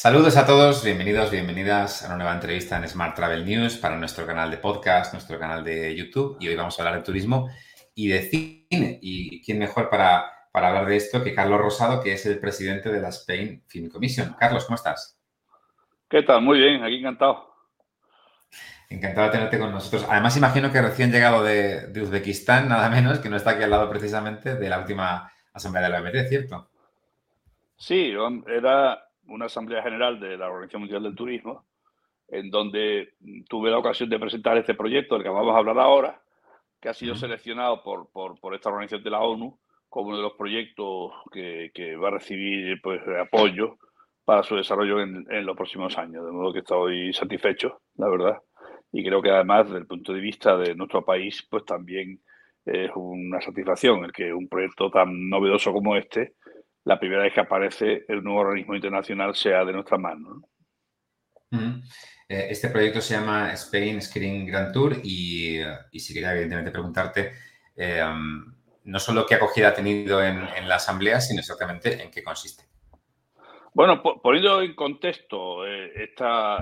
Saludos a todos, bienvenidos, bienvenidas a una nueva entrevista en Smart Travel News para nuestro canal de podcast, nuestro canal de YouTube. Y hoy vamos a hablar de turismo y de cine. ¿Y quién mejor para, para hablar de esto que Carlos Rosado, que es el presidente de la Spain Film Commission? Carlos, ¿cómo estás? ¿Qué tal? Muy bien, aquí encantado. Encantado de tenerte con nosotros. Además, imagino que recién llegado de, de Uzbekistán, nada menos, que no está aquí al lado precisamente de la última asamblea de la OMT, ¿cierto? Sí, era una asamblea general de la Organización Mundial del Turismo, en donde tuve la ocasión de presentar este proyecto del que vamos a hablar ahora, que ha sido seleccionado por, por, esta organización de la ONU como uno de los proyectos que, que va a recibir pues, apoyo para su desarrollo en, en, los próximos años. De modo que estoy satisfecho, la verdad. Y creo que además, desde el punto de vista de nuestro país, pues también es una satisfacción el que un proyecto tan novedoso como este la primera vez que aparece el nuevo organismo internacional sea de nuestra mano. Eh, este proyecto se llama Spain Screen Grand Tour y, y si quería evidentemente preguntarte eh, no solo qué acogida ha tenido en, la asamblea, sino exactamente en qué consiste. Bueno, poniendo en contexto eh,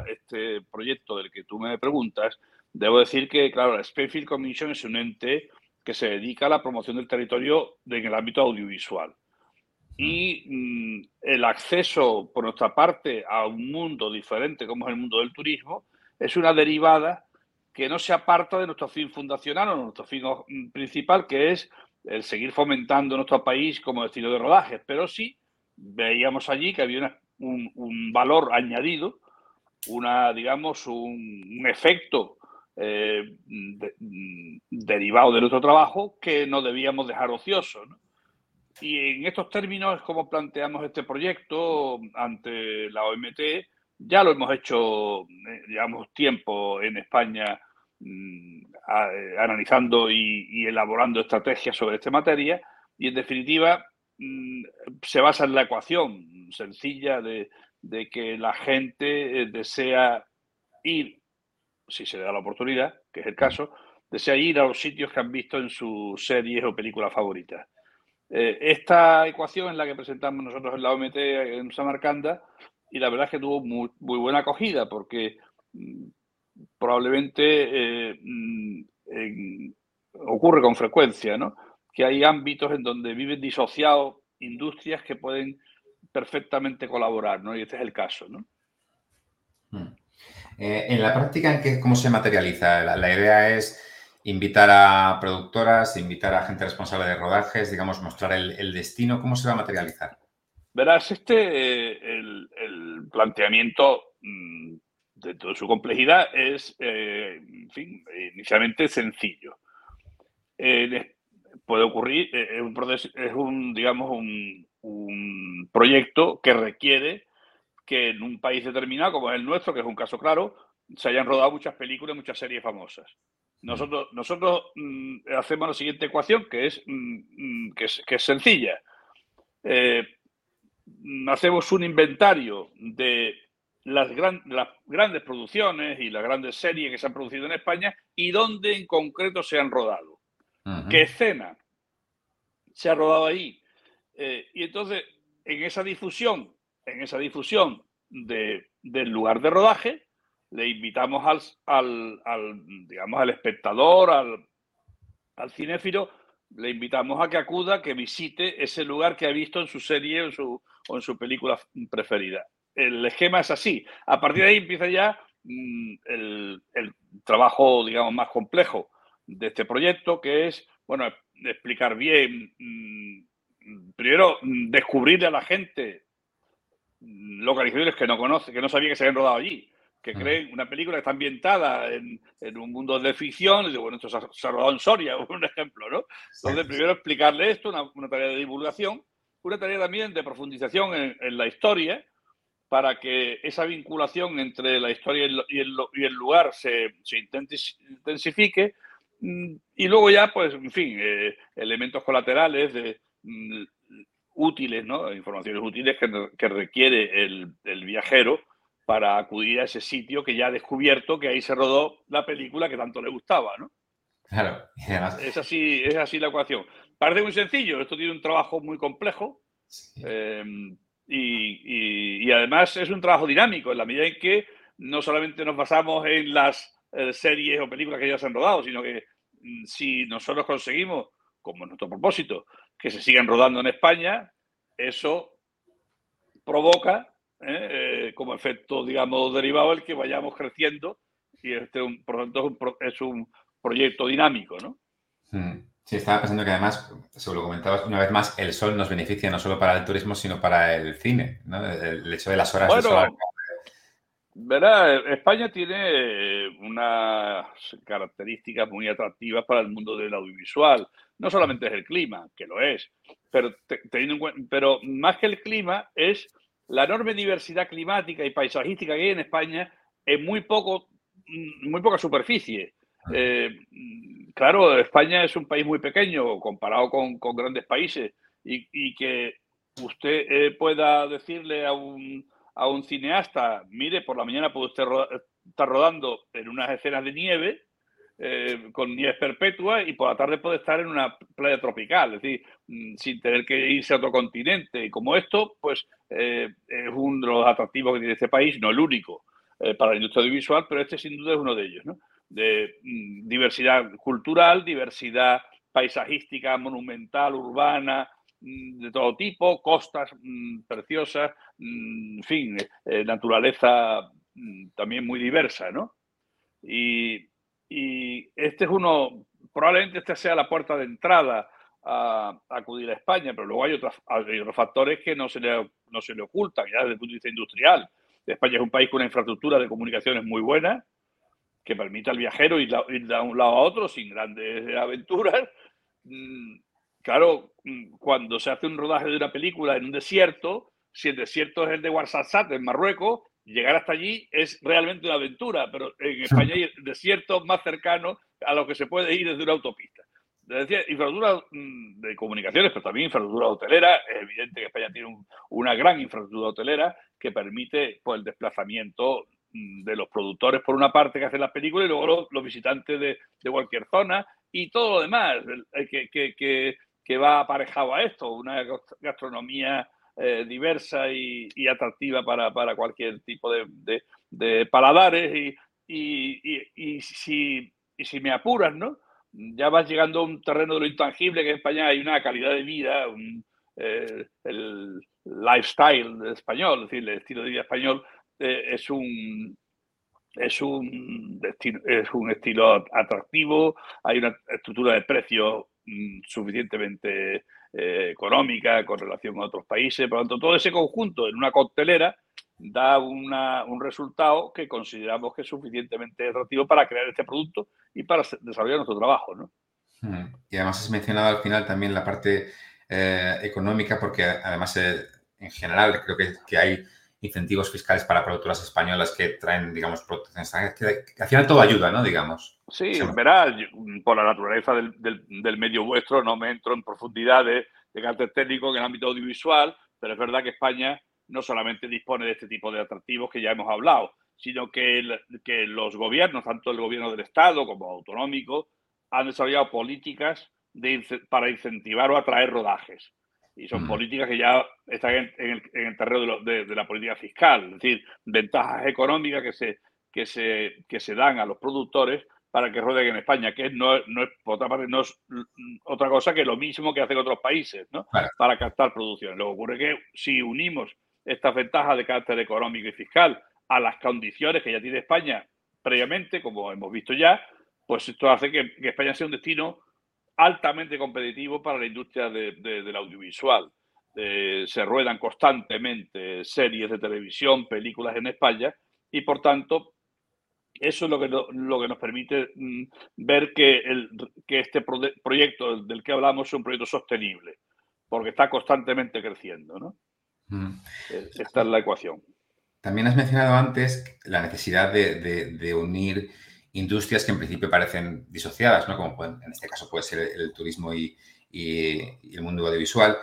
este proyecto del que tú me preguntas, debo decir que, claro, la Spainfield Commission es un ente que se dedica a la promoción del territorio en el ámbito audiovisual y mm, el acceso por nuestra parte a un mundo diferente como es el mundo del turismo es una derivada que no se aparta de nuestro fin fundacional o nuestro fin mm, principal, que es el seguir fomentando nuestro país como destino de rodaje. Pero sí veíamos allí que había un, valor añadido, una, digamos, un, efecto eh, mm, derivado de nuestro trabajo que no debíamos dejar ocioso. ¿no? Y en estos términos es como planteamos este proyecto ante la OMT. Ya lo hemos hecho, eh, llevamos tiempo en España mm, eh, analizando y, elaborando estrategias sobre esta materia y en definitiva mm, se basa en la ecuación sencilla de, que la gente eh, desea ir, si se le da la oportunidad, que es el caso, desea ir a los sitios que han visto en sus series o películas favoritas. Eh, esta ecuación es la que presentamos nosotros en la OMT en Samarcanda y la verdad es que tuvo muy, buena acogida porque mm, probablemente eh, mm, ocurre con frecuencia, ¿no? Que hay ámbitos en donde viven disociados industrias que pueden perfectamente colaborar, ¿no? Y este es el caso, ¿no? Eh, en la práctica, ¿cómo se materializa? la idea es invitar a productoras, invitar a gente responsable de rodajes, digamos, mostrar el, destino. ¿Cómo se va a materializar? Verás, este, eh, el, planteamiento mm, de toda su complejidad es, eh, en fin, inicialmente sencillo. puede ocurrir, eh, es, un proceso, es un, digamos, un, un proyecto que requiere que en un país determinado, como es el nuestro, que es un caso claro, se hayan rodado muchas películas, muchas series famosas. Nosotros, nosotros mm, hacemos la siguiente ecuación que es, mm, mm, que es, sencilla. Eh, hacemos un inventario de las, las, grandes producciones y las grandes series que se han producido en España y dónde en concreto se han rodado. ¿Qué escena se ha rodado ahí? Eh, y entonces, en esa difusión, en esa difusión de, del lugar de rodaje, le invitamos al, digamos, al espectador, al, al le invitamos a que acuda, que visite ese lugar que ha visto en su serie o en su, o en su película preferida. El esquema es así. A partir de ahí empieza ya mm, el, trabajo, digamos, más complejo de este proyecto, que es, bueno, explicar bien, mm, primero, descubrirle a la gente localizaciones que no conoce, que no sabía que se habían rodado allí que creen una película que está ambientada en, un mundo de ficción, y digo, bueno, esto se ha, rodado en Soria, un ejemplo, ¿no? Entonces, primero explicarle esto, una, tarea de divulgación, una tarea también de profundización en, la historia, para que esa vinculación entre la historia y el, lugar se, intensifique, mm, y luego ya, pues, en fin, eh, elementos colaterales de, mm, útiles, ¿no? Informaciones útiles que, requiere el, el viajero para acudir a ese sitio que ya ha descubierto que ahí se rodó la película que tanto le gustaba, ¿no? Claro. Es así, es así la ecuación. Parece muy sencillo, esto tiene un trabajo muy complejo em, y, y además es un trabajo dinámico en la medida en que no solamente nos basamos en las eh, series o películas que ya se han rodado, sino que mm, si nosotros conseguimos, como nuestro propósito, que se sigan rodando en España, eso provoca ¿eh? como efecto, digamos, derivado el que vayamos creciendo y este, por lo tanto, es un, proyecto dinámico, ¿no? Hmm. Sí, estaba pensando que además, según lo comentabas, una vez más, el sol nos beneficia no solo para el turismo, sino para el cine, ¿no? El hecho de las horas de sol. Verá, España tiene unas características muy atractivas para el mundo del audiovisual. No solamente es el clima, que lo es, pero, teniendo pero más que el clima es la enorme diversidad climática y paisajística que hay en España en muy poco Mm, muy poca superficie. Eh, claro, España es un país muy pequeño comparado con, grandes países y, que usted eh, pueda decirle a un, a un, cineasta, mire, por la mañana puede usted estar rodando en unas escenas de nieve eh, con nieve perpetua y por la tarde puede estar en una playa tropical, es decir, mm, sin tener que irse a otro continente. Y como esto, pues es uno de los atractivos que tiene este país, no el único. Eh, para la industria audiovisual, pero este sin duda es uno de ellos, ¿no? De mm, diversidad cultural, diversidad paisajística, monumental, urbana, mm, de todo tipo, costas mm, preciosas, en fin, eh, naturaleza también muy diversa, ¿no? Y, este es uno, probablemente esta sea la puerta de entrada a, acudir a España, pero luego hay otros, hay otros factores que no se, le, no se le ocultan ya desde el punto de vista industrial. España es un país con una infraestructura de comunicaciones muy buena, que permite al viajero ir, de un lado a otro sin grandes aventuras. Mm, claro, mm, cuando se hace un rodaje de una película en un desierto, si el desierto es el de Ouarzazate, en Marruecos, llegar hasta allí es realmente una aventura, pero en España hay desiertos más cercanos a los que se puede ir desde una autopista. Decía, infraestructura mm, de comunicaciones, pero también infraestructura hotelera. Es evidente que España tiene una gran infraestructura hotelera que permite pues, el desplazamiento mm, de los productores, por una parte, que hacen las películas, y luego los, visitantes de, cualquier zona y todo lo demás que, va aparejado a esto, una gastronomía eh, diversa y, atractiva para, para, cualquier tipo de, de, paladares. Y, y, y, si, y si me apuras, ¿no? Ya vas llegando a un terreno de lo intangible, que en España hay una calidad de vida, eh, el lifestyle español, es decir, el estilo de vida español eh, es un es un, es un estilo atractivo, hay una estructura de precios mm, suficientemente eh, económica con relación a otros países, por lo tanto, todo ese conjunto en una coctelera da un resultado que consideramos que es suficientemente atractivo para crear este producto y para desarrollar nuestro trabajo. ¿no? Y además has mencionado al final también la parte eh, económica, porque además eh, en general creo que, hay incentivos fiscales para productoras españolas que traen, digamos, productos que, que, al final todo ayuda, ¿no? Digamos. Sí, verás, por la naturaleza del, del, medio vuestro no me entro en profundidades de carácter técnico en el ámbito audiovisual, pero es verdad que España no solamente dispone de este tipo de atractivos que ya hemos hablado, sino que, que los gobiernos, tanto el gobierno del Estado como autonómico, han desarrollado políticas para incentivar o atraer rodajes. Y son políticas que ya están en, el, terreno de, la política fiscal, es decir, ventajas económicas que se, que se, que se dan a los productores para que rodeen en España, que no, no es, por otra parte, no es otra cosa que lo mismo que hacen otros países, ¿no? Para captar producciones. Lo que ocurre que si unimos estas ventajas de carácter económico y fiscal a las condiciones que ya tiene España previamente, como hemos visto ya, pues esto hace que, España sea un destino altamente competitivo para la industria del audiovisual. Eh, se ruedan constantemente series de televisión, películas en España y por tanto eso es lo que, lo que nos permite mm, ver que este proyecto del que hablamos es un proyecto sostenible, porque está constantemente creciendo. ¿no? Eh, esta es la ecuación. También has mencionado antes la necesidad de, unir industrias que en principio parecen disociadas, ¿no? como en este caso puede ser el, turismo y, el mundo audiovisual.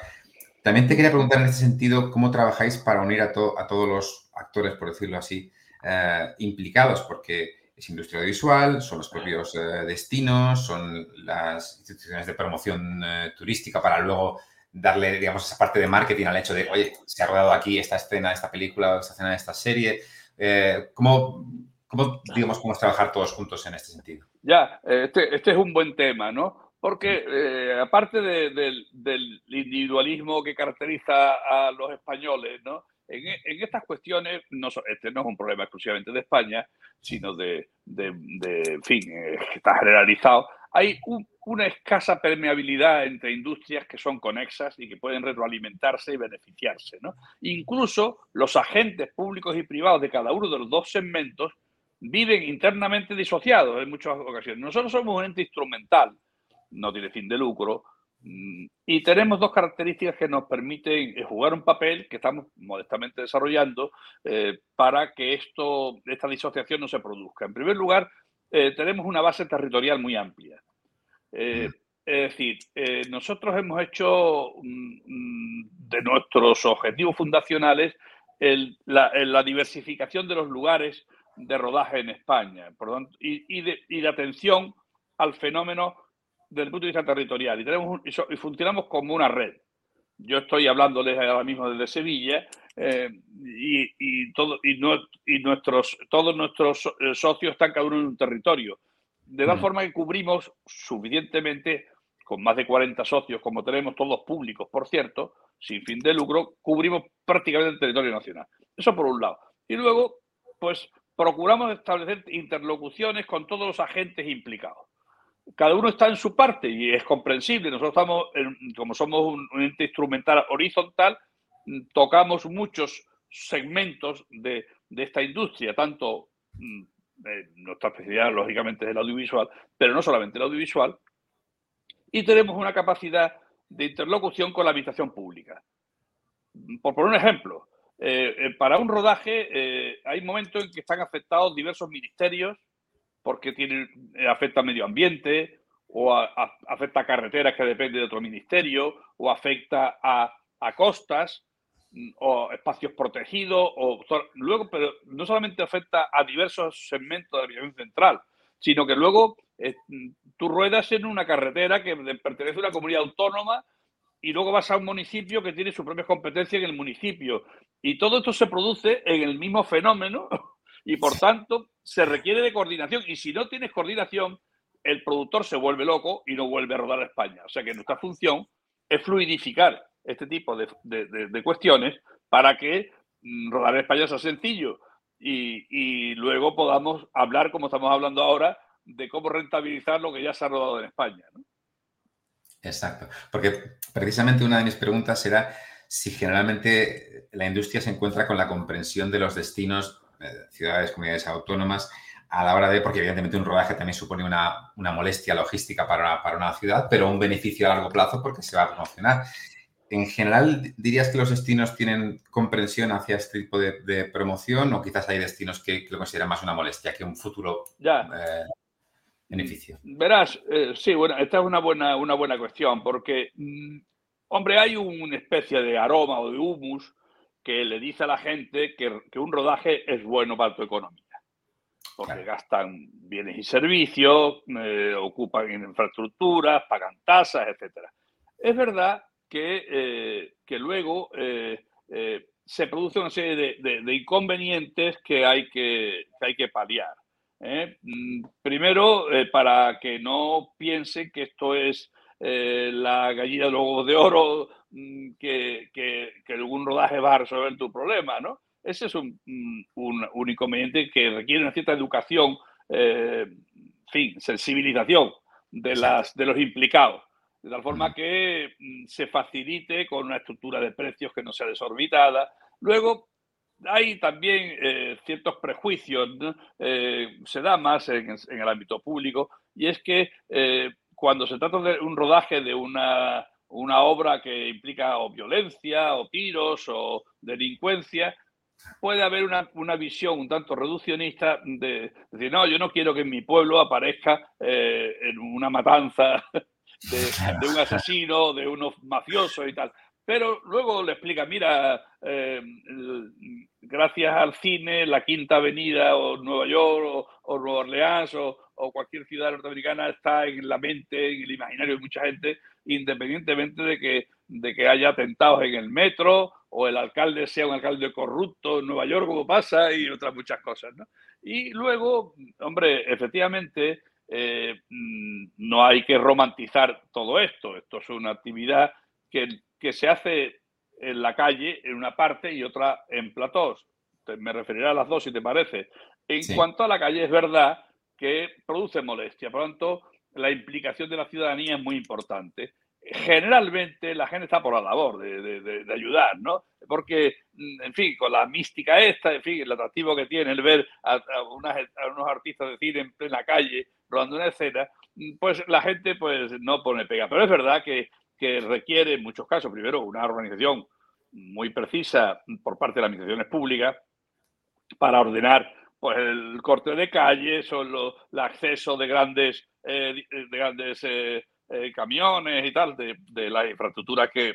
También te quería preguntar en este sentido cómo trabajáis para unir a, a todos los actores, por decirlo así, eh, implicados, porque es industria audiovisual, son los propios eh, destinos, son las instituciones de promoción turística para luego darle, digamos, esa parte de marketing al hecho de, oye, se ha rodado aquí esta escena de esta película, esta escena de esta serie. Eh, ¿cómo, ¿Cómo, digamos, podemos trabajar todos juntos en este sentido? Ya, este, este es un buen tema, ¿no? Porque eh, aparte del individualismo que caracteriza a los españoles, ¿no? En, estas cuestiones, no, este no es un problema exclusivamente de España, sino de, de, fin, eh, está generalizado. Hay una escasa permeabilidad entre industrias que son conexas y que pueden retroalimentarse y beneficiarse. ¿no? Incluso los agentes públicos y privados de cada uno de los dos segmentos viven internamente disociados en muchas ocasiones. Nosotros somos un ente instrumental, no tiene fin de lucro, mm, y tenemos dos características que nos permiten eh, jugar un papel que estamos modestamente desarrollando eh, para que esto, esta disociación no se produzca. En primer lugar, eh, tenemos una base territorial muy amplia. es decir, nosotros hemos hecho mm, mm, de nuestros objetivos fundacionales la, diversificación de los lugares de rodaje en España y, de, atención al fenómeno desde el punto de vista territorial. Y, tenemos y, funcionamos como una red. Yo estoy hablándoles ahora mismo desde Sevilla eh, y, todo, y, nuestros, todos nuestros eh, socios están cada uno en un territorio. De tal mm. forma que cubrimos suficientemente, con más de 40 socios, como tenemos todos públicos, por cierto, sin fin de lucro, cubrimos prácticamente el territorio nacional. Eso por un lado. Y luego, pues procuramos establecer interlocuciones con todos los agentes implicados. Cada uno está en su parte y es comprensible. Nosotros estamos, como somos un, ente instrumental horizontal, tocamos muchos segmentos de, esta industria, tanto mm, nuestra especialidad, lógicamente, es el audiovisual, pero no solamente el audiovisual, y tenemos una capacidad de interlocución con la administración pública. Por poner un ejemplo, eh, eh, para un rodaje eh, hay momentos en que están afectados diversos ministerios porque tienen, afecta al medio ambiente o afecta a carreteras que dependen de otro ministerio o afecta a, costas mm, o espacios protegidos o luego pero no solamente afecta a diversos segmentos de aviación central sino que luego mm, tú ruedas en una carretera que pertenece a una comunidad autónoma y luego vas a un municipio que tiene sus propias competencias en el municipio. Y todo esto se produce en el mismo fenómeno y por tanto se requiere de coordinación. Y si no tienes coordinación, el productor se vuelve loco y no vuelve a rodar a España. O sea que nuestra función es fluidificar este tipo de, cuestiones para que mm, rodar en España sea sencillo y, y luego podamos hablar, como estamos hablando ahora, de cómo rentabilizar lo que ya se ha rodado en España. ¿no? Exacto, porque precisamente una de mis preguntas era si generalmente la industria se encuentra con la comprensión de los destinos, de ciudades, comunidades autónomas, a la hora de, porque evidentemente un rodaje también supone una, molestia logística para, para, una ciudad, pero un beneficio a largo plazo porque se va a promocionar. En general, ¿dirías que los destinos tienen comprensión hacia este tipo de, promoción o quizás hay destinos que, lo consideran más una molestia que un futuro ya. Eh, beneficio. Verás, eh, sí, bueno, esta es una buena, una buena cuestión, porque, mm, hombre, hay una especie de aroma o de humus que le dice a la gente que, un rodaje es bueno para tu economía. Porque gastan bienes y servicios, eh, ocupan infraestructuras, pagan tasas, etc. Es verdad que, eh, que luego se produce una serie de, inconvenientes que hay que, que hay que paliar. ¿eh? Mm, primero, eh, para que no piensen que esto es eh, la gallina de los de oro, mm, que, que, algún rodaje va a resolver tu problema, ¿no? Ese es un, mm, un, inconveniente que requiere una cierta educación, fin, sensibilización de, las, de los implicados, de tal forma que se facilite con una estructura de precios que no sea desorbitada. Luego, hay también eh, ciertos prejuicios, eh, se da más en, el ámbito público, y es que eh, cuando se trata de un rodaje de una, obra que implica o violencia, o tiros, o delincuencia, puede haber una, visión un tanto reduccionista de, decir, no, yo no quiero que en mi pueblo aparezca en una matanza de, un asesino, de unos mafiosos y tal. Pero luego le explica, mira, eh, gracias al cine, la Quinta Avenida o Nueva York o, Nueva Orleans o, o cualquier ciudad norteamericana está en la mente, en el imaginario de mucha gente, independientemente de que, de que haya atentados en el metro o el alcalde sea un alcalde corrupto en Nueva York, como pasa, y otras muchas cosas. ¿no? Y luego, hombre, efectivamente, eh, mm, no hay que romantizar todo esto. Esto es una actividad que, que se hace en la calle en una parte y otra en platós. Me referiré a las dos si te parece. En cuanto a la calle, es verdad que produce molestia. Por lo tanto, la implicación de la ciudadanía es muy importante. Generalmente la gente está por la labor de, ayudar, ¿no? Porque, en fin, con la mística esta, en fin, el atractivo que tiene el ver a, unos artistas de cine en plena calle rodando una escena, pues la gente pues no pone pega. Pero es verdad que, que requiere en muchos casos, primero, una organización muy precisa por parte de las administraciones públicas para ordenar pues el corte de calles o el acceso de grandes, eh, de grandes eh, eh, camiones y tal, de, de, la infraestructura que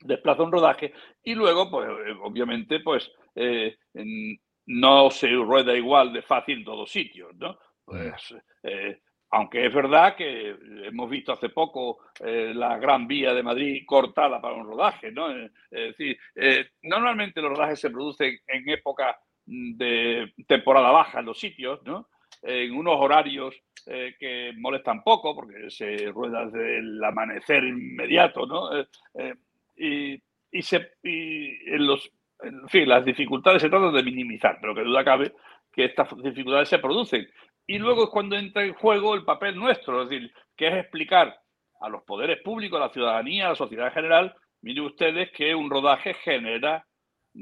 desplaza un rodaje. Y luego, pues obviamente, pues no se rueda igual de fácil en todos sitios, ¿no? Pues, aunque es verdad que hemos visto hace poco la Gran Vía de Madrid cortada para un rodaje, ¿no? es decir, normalmente los rodajes se producen en época de temporada baja en los sitios, ¿no? En unos horarios eh, que molestan poco, porque se rueda desde el amanecer inmediato, ¿no? Eh, eh, y, y, se, y en los, en fin, las dificultades se tratan de minimizar, pero que duda cabe que estas dificultades se producen. Y luego es cuando entra en juego el papel nuestro, es decir, que es explicar a los poderes públicos, a la ciudadanía, a la sociedad en general, miren ustedes que un rodaje genera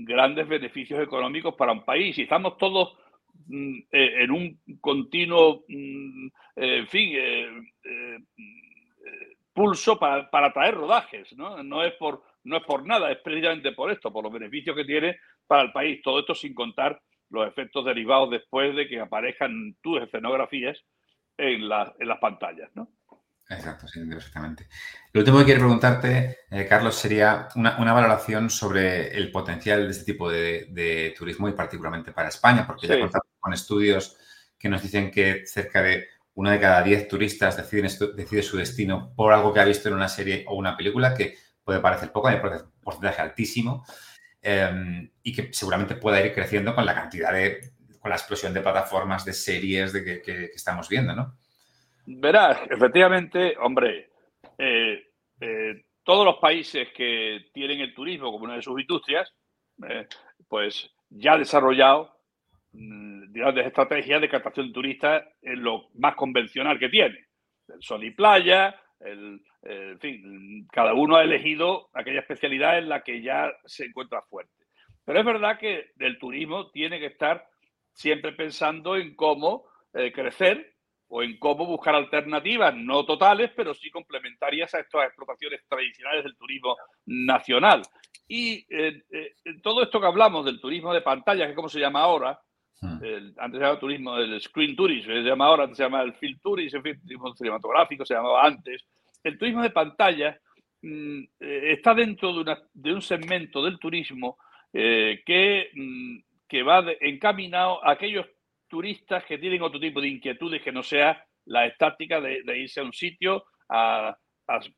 grandes beneficios económicos para un país. Y estamos todos mm, eh, en un continuo, mm, eh, en fin, eh, pulso para, para, traer rodajes. ¿no? No, es por, no es por nada, es precisamente por esto, por los beneficios que tiene para el país. Todo esto sin contar los efectos derivados después de que aparezcan tus escenografías en, en las pantallas. ¿no? Exacto, sí, perfectamente. Lo último que quiero preguntarte, eh, Carlos, sería una, valoración sobre el potencial de este tipo de, turismo y particularmente para España, porque ya contamos con estudios que nos dicen que cerca de uno de cada diez turistas deciden decide su destino por algo que ha visto en una serie o una película, que puede parecer poco, hay un porcentaje altísimo, em, y que seguramente pueda ir creciendo con la cantidad de, con la explosión de plataformas, de series de que, que estamos viendo, ¿no? Verás, efectivamente, hombre, eh, eh, todos los países que tienen el turismo como una de sus industrias, eh, pues ya han desarrollado mm, grandes estrategias de captación de turistas en lo más convencional que tiene. El sol y playa, el, en fin, cada uno ha elegido aquella especialidad en la que ya se encuentra fuerte. Pero es verdad que el turismo tiene que estar siempre pensando en cómo crecer o en cómo buscar alternativas, no totales, pero sí complementarias a estas explotaciones tradicionales del turismo nacional. Y eh, eh, todo esto que hablamos del turismo de pantalla, que es como se llama ahora, hmm. antes se llamaba turismo del screen tourism, se llama ahora, antes se llama el film tourism, el turismo cinematográfico se llamaba antes. El turismo de pantalla mm, eh, está dentro de, una, de, un segmento del turismo que, mm, que va encaminado a aquellos turistas que tienen otro tipo de inquietudes que no sea la estática de, irse a un sitio a,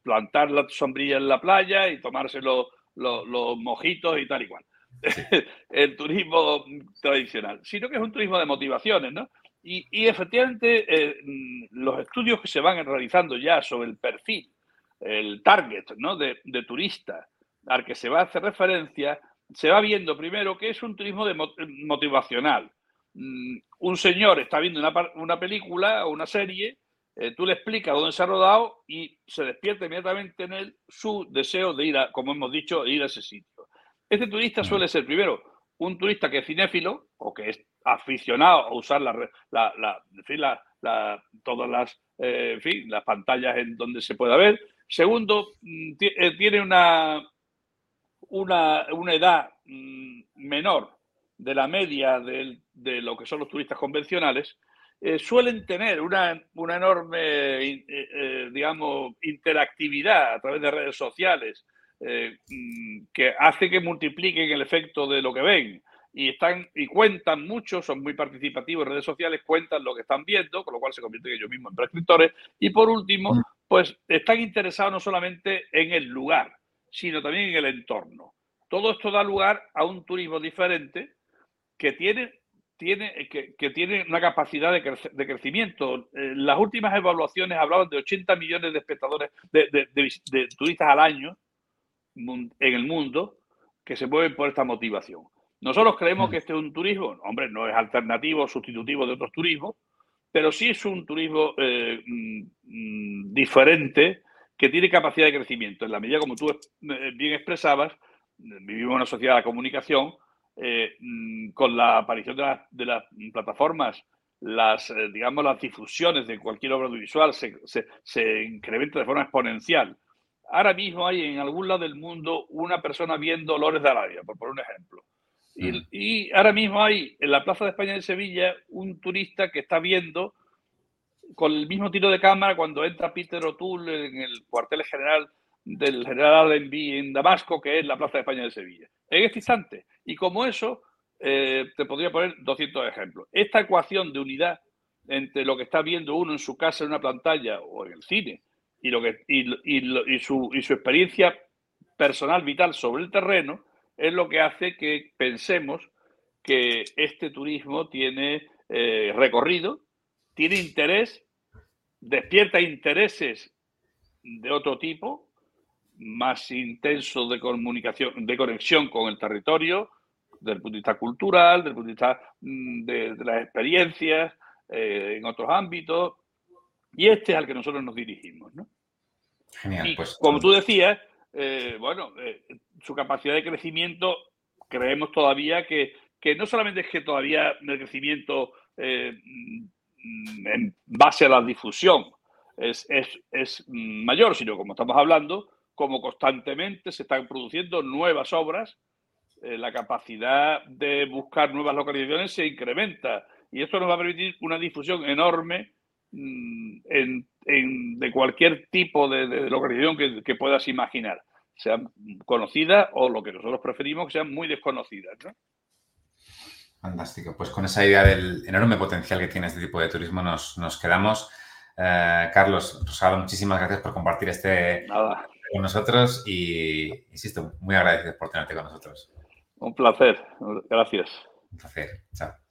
plantar la sombrilla en la playa y tomarse los, mojitos y tal y cual. el turismo tradicional, sino que es un turismo de motivaciones, ¿no? Y, efectivamente, eh, mm, los estudios que se van realizando ya sobre el perfil, el target, ¿no? De, de turista al que se va a hacer referencia, se va viendo primero que es un turismo de motivacional, un señor está viendo una, película o una serie, eh, tú le explicas dónde se ha rodado y se despierta inmediatamente en él su deseo de ir a, como hemos dicho, ir a ese sitio. Este turista suele ser, primero, un turista que es cinéfilo o que es aficionado a usar la, todas las, eh, las pantallas en donde se pueda ver. Segundo, mm, eh, tiene una, una, una edad mm, menor de la media de, lo que son los turistas convencionales, eh, suelen tener una, enorme, eh, eh, digamos, interactividad a través de redes sociales mm, que hace que multipliquen el efecto de lo que ven. y están y cuentan mucho, son muy participativos en redes sociales, cuentan lo que están viendo, con lo cual se convierten ellos mismos en prescriptores. Y por último, mm. pues están interesados no solamente en el lugar, sino también en el entorno. Todo esto da lugar a un turismo diferente que tiene, tiene, que, tiene una capacidad de, crecimiento. Eh, las últimas evaluaciones hablaban de 80 millones de espectadores, de turistas al año en el mundo que se mueven por esta motivación. Nosotros creemos mm. que este es un turismo, hombre, no es alternativo o sustitutivo de otros turismos, pero sí es un turismo eh, mm, diferente que tiene capacidad de crecimiento. En la medida como tú eh, bien expresabas, vivimos en una sociedad de comunicación, eh, con la aparición de, las plataformas, las, digamos, las difusiones de cualquier obra audiovisual se, se incrementa de forma exponencial. Ahora mismo hay en algún lado del mundo una persona viendo Lores de Arabia, por poner un ejemplo. Y, ahora mismo hay en la Plaza de España de Sevilla un turista que está viendo con el mismo tiro de cámara cuando entra Peter O'Toole en el cuartel general del general Allenby en Damasco, que es la Plaza de España de Sevilla. En este instante. Y como eso, eh, te podría poner 200 ejemplos. Esta ecuación de unidad entre lo que está viendo uno en su casa en una pantalla o en el cine y, lo que, y su, y su experiencia personal vital sobre el terreno, es lo que hace que pensemos que este turismo tiene eh, recorrido, tiene interés, despierta intereses de otro tipo, más intenso de comunicación, de conexión con el territorio, desde el punto de vista cultural, desde el punto de vista mm, de, las experiencias eh, en otros ámbitos. Y este es al que nosotros nos dirigimos. ¿no? Genial, pues, como tú decías, eh, bueno, eh, su capacidad de crecimiento, creemos todavía que, no solamente es que todavía el crecimiento mm, en base a la difusión es, mayor, sino como estamos hablando, como constantemente se están produciendo nuevas obras, la capacidad de buscar nuevas localizaciones se incrementa y esto nos va a permitir una difusión enorme mm, de cualquier tipo de, localización que puedas imaginar sean conocidas o lo que nosotros preferimos que sean muy desconocidas. Fantástico. Pues con esa idea del enorme potencial que tiene este tipo de turismo nos, quedamos. Eh, Carlos, Rosado, muchísimas gracias por compartir este con nosotros y, insisto, muy agradecido por tenerte con nosotros. Un placer. Gracias. Un placer. Chao.